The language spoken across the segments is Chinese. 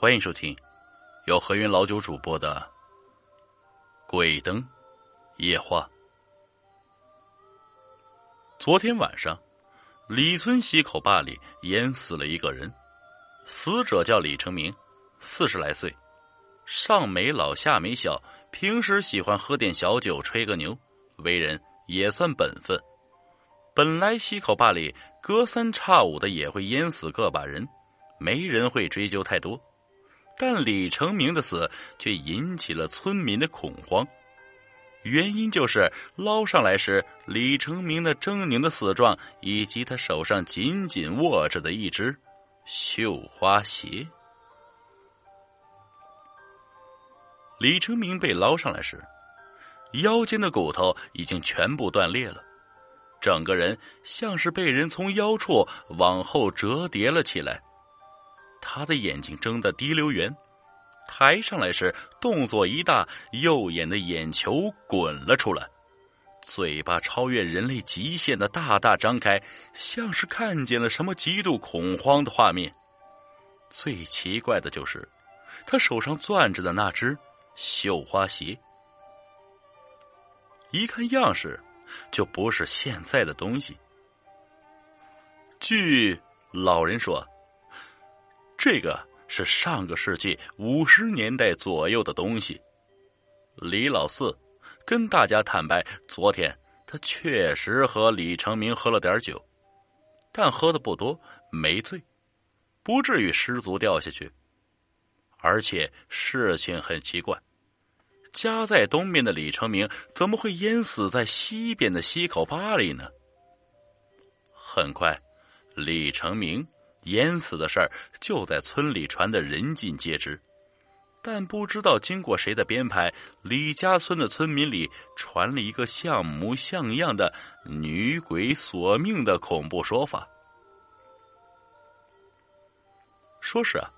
欢迎收听由何云老九主播的《鬼灯夜话》。昨天晚上，李村溪口坝里淹死了一个人，死者叫李成明，四十来岁，上没老下没小，平时喜欢喝点小酒，吹个牛，为人也算本分。本来溪口坝里隔三差五的也会淹死个把人，没人会追究太多。但李成明的死却引起了村民的恐慌，原因就是捞上来时，李成明那狰狞的死状，以及他手上紧紧握着的一只绣花鞋。李成明被捞上来时，腰间的骨头已经全部断裂了，整个人像是被人从腰处往后折叠了起来。他的眼睛睁得滴溜圆，抬上来时动作一大，右眼的眼球滚了出来，嘴巴超越人类极限的大大张开，像是看见了什么极度恐慌的画面。最奇怪的就是，他手上攥着的那只绣花鞋，一看样式就不是现在的东西。据老人说。这个是上个世纪五十年代左右的东西。李老四跟大家坦白，昨天他确实和李成明喝了点酒，但喝的不多，没醉，不至于失足掉下去。而且事情很奇怪，家在东面的李成明怎么会淹死在西边的溪口坝里呢？很快，李成明。淹死的事儿就在村里传得人尽皆知，但不知道经过谁的编排，李家村的村民里传了一个像模像样的女鬼索命的恐怖说法。说是啊，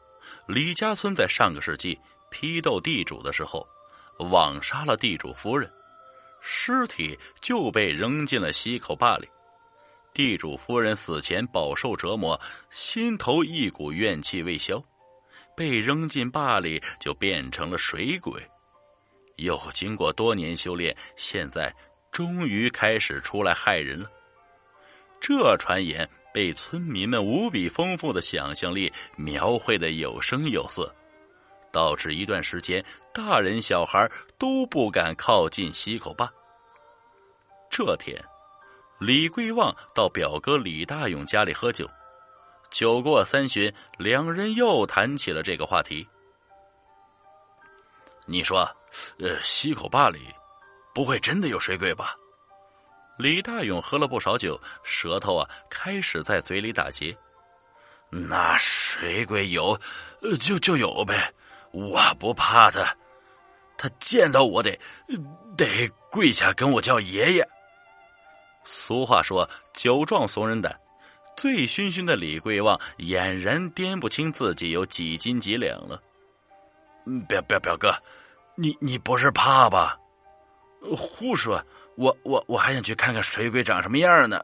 李家村在上个世纪批斗地主的时候，枉杀了地主夫人，尸体就被扔进了溪口坝里。地主夫人死前饱受折磨，心头一股怨气未消，被扔进坝里就变成了水鬼。又经过多年修炼，现在终于开始出来害人了。这传言被村民们无比丰富的想象力描绘的有声有色，导致一段时间大人小孩都不敢靠近溪口坝。这天。李桂旺到表哥李大勇家里喝酒，酒过三巡，两人又谈起了这个话题。你说，呃，溪口坝里不会真的有水鬼吧？李大勇喝了不少酒，舌头啊开始在嘴里打结。那水鬼有，就就有呗，我不怕他，他见到我得得跪下跟我叫爷爷。俗话说“酒壮怂人胆”，醉醺醺的李桂旺俨然掂不清自己有几斤几两了。表表表哥，你你不是怕吧？胡说！我我我还想去看看水鬼长什么样呢。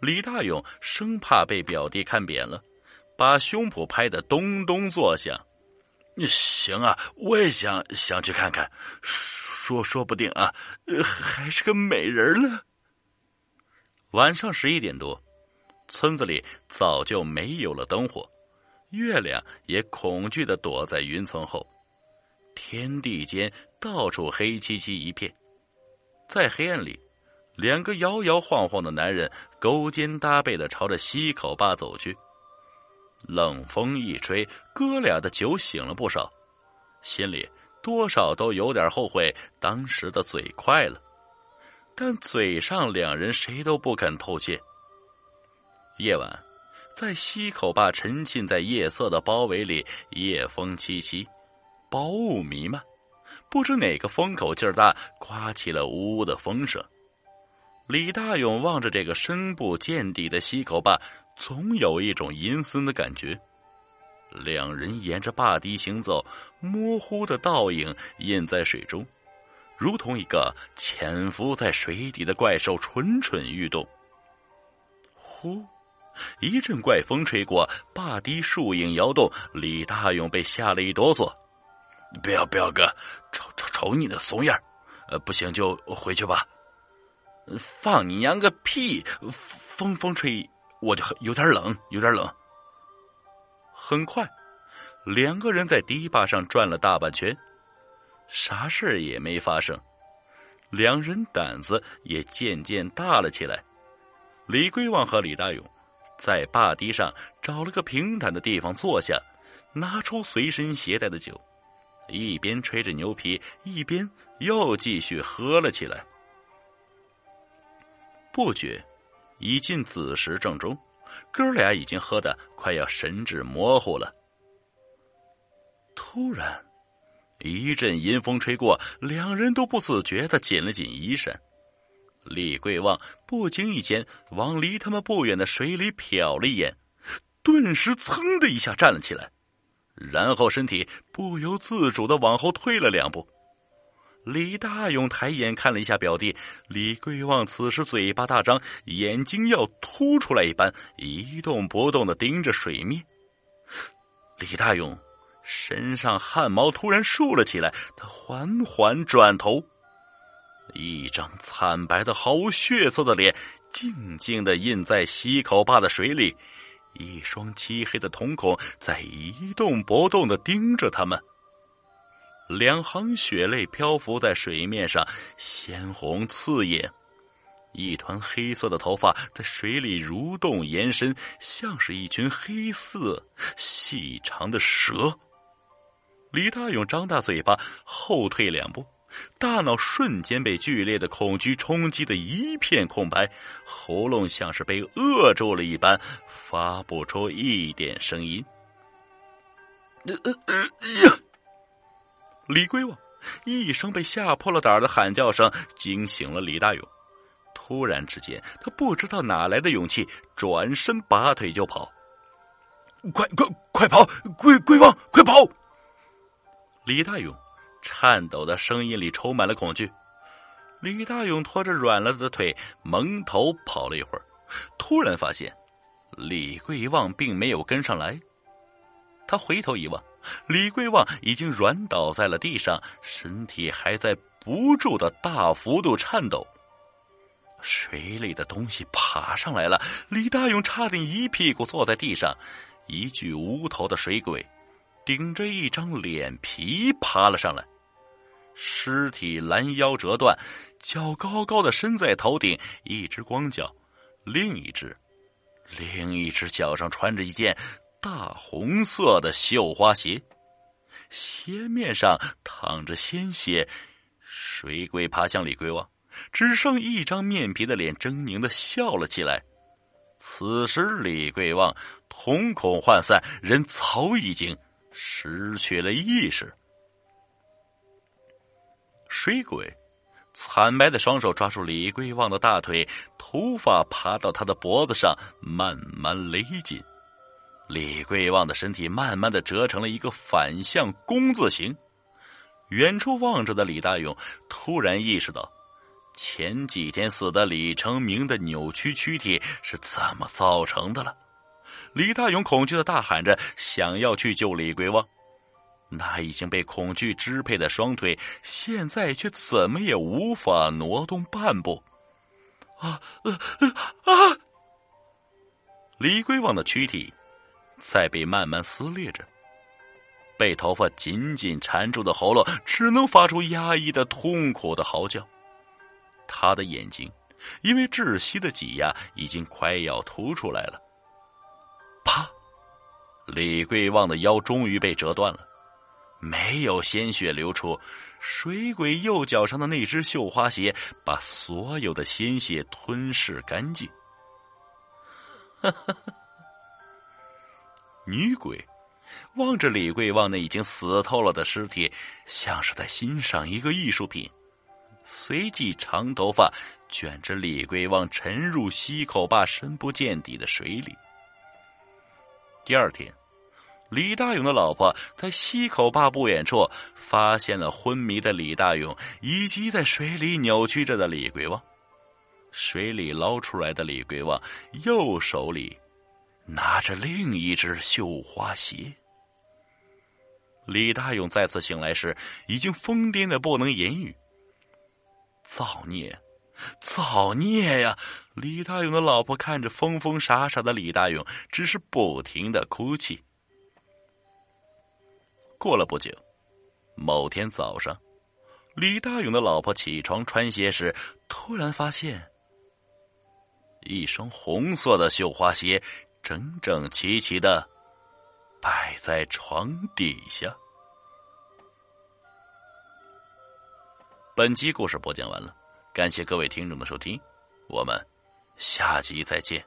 李大勇生怕被表弟看扁了，把胸脯拍得咚咚作响。行啊，我也想想去看看，说说不定啊，还是个美人呢。晚上十一点多，村子里早就没有了灯火，月亮也恐惧的躲在云层后，天地间到处黑漆漆一片。在黑暗里，两个摇摇晃晃的男人勾肩搭背的朝着溪口坝走去。冷风一吹，哥俩的酒醒了不少，心里多少都有点后悔当时的嘴快了。但嘴上两人谁都不肯透怯。夜晚，在溪口坝沉浸在夜色的包围里，夜风凄凄，薄雾弥漫，不知哪个风口劲儿大，刮起了呜呜的风声。李大勇望着这个深不见底的溪口坝，总有一种阴森的感觉。两人沿着坝堤行走，模糊的倒影印在水中。如同一个潜伏在水底的怪兽，蠢蠢欲动。呼，一阵怪风吹过，坝堤树影摇动，李大勇被吓了一哆嗦。不要不要，哥，瞅瞅瞅你的怂样呃，不行就回去吧。放你娘个屁！风风吹，我就有点冷，有点冷。很快，两个人在堤坝上转了大半圈，啥事也没发生。两人胆子也渐渐大了起来。李桂旺和李大勇在坝堤上找了个平坦的地方坐下，拿出随身携带的酒，一边吹着牛皮，一边又继续喝了起来。不觉，已近子时正中，哥俩已经喝得快要神志模糊了。突然，一阵阴风吹过，两人都不自觉的紧了紧衣衫。李桂旺不经意间往离他们不远的水里瞟了一眼，顿时噌的一下站了起来，然后身体不由自主的往后退了两步。李大勇抬眼看了一下表弟，李桂旺此时嘴巴大张，眼睛要凸出来一般，一动不动的盯着水面。李大勇身上汗毛突然竖了起来，他缓缓转头，一张惨白的、毫无血色的脸静静的印在溪口坝的水里，一双漆黑的瞳孔在一动不动的盯着他们。两行血泪漂浮在水面上，鲜红刺眼。一团黑色的头发在水里蠕动延伸，像是一群黑色细长的蛇。李大勇张大嘴巴，后退两步，大脑瞬间被剧烈的恐惧冲击的一片空白，喉咙像是被扼住了一般，发不出一点声音。呃呃呀！李龟王一声被吓破了胆的喊叫声惊醒了李大勇。突然之间，他不知道哪来的勇气，转身拔腿就跑。快快快跑！龟龟王，快跑！李大勇颤抖的声音里充满了恐惧。李大勇拖着软了的腿，蒙头跑了一会儿，突然发现李桂旺并没有跟上来。他回头一望。李桂旺已经软倒在了地上，身体还在不住的大幅度颤抖。水里的东西爬上来了，李大勇差点一屁股坐在地上。一具无头的水鬼，顶着一张脸皮爬了上来。尸体拦腰折断，脚高高的伸在头顶，一只光脚，另一只，另一只脚上穿着一件。大红色的绣花鞋，鞋面上淌着鲜血。水鬼爬向李桂旺，只剩一张面皮的脸，狰狞的笑了起来。此时，李桂旺瞳孔涣散，人早已经失去了意识。水鬼惨白的双手抓住李桂旺的大腿，头发爬到他的脖子上，慢慢勒紧。李桂旺的身体慢慢的折成了一个反向工字形，远处望着的李大勇突然意识到，前几天死的李成明的扭曲躯体是怎么造成的了。李大勇恐惧的大喊着，想要去救李桂旺，那已经被恐惧支配的双腿，现在却怎么也无法挪动半步。啊啊啊！李桂旺的躯体。在被慢慢撕裂着，被头发紧紧缠住的喉咙只能发出压抑的痛苦的嚎叫。他的眼睛因为窒息的挤压已经快要凸出来了。啪！李桂旺的腰终于被折断了，没有鲜血流出。水鬼右脚上的那只绣花鞋把所有的鲜血吞噬干净。女鬼望着李桂旺那已经死透了的尸体，像是在欣赏一个艺术品。随即，长头发卷着李桂旺沉入溪口坝深不见底的水里。第二天，李大勇的老婆在溪口坝不远处发现了昏迷的李大勇以及在水里扭曲着的李桂旺。水里捞出来的李桂旺右手里。拿着另一只绣花鞋。李大勇再次醒来时，已经疯癫的不能言语。造孽，造孽呀！李大勇的老婆看着疯疯傻傻的李大勇，只是不停的哭泣。过了不久，某天早上，李大勇的老婆起床穿鞋时，突然发现一双红色的绣花鞋整整齐齐的。摆在床底下。本集故事播讲完了，感谢各位听众的收听，我们下集再见。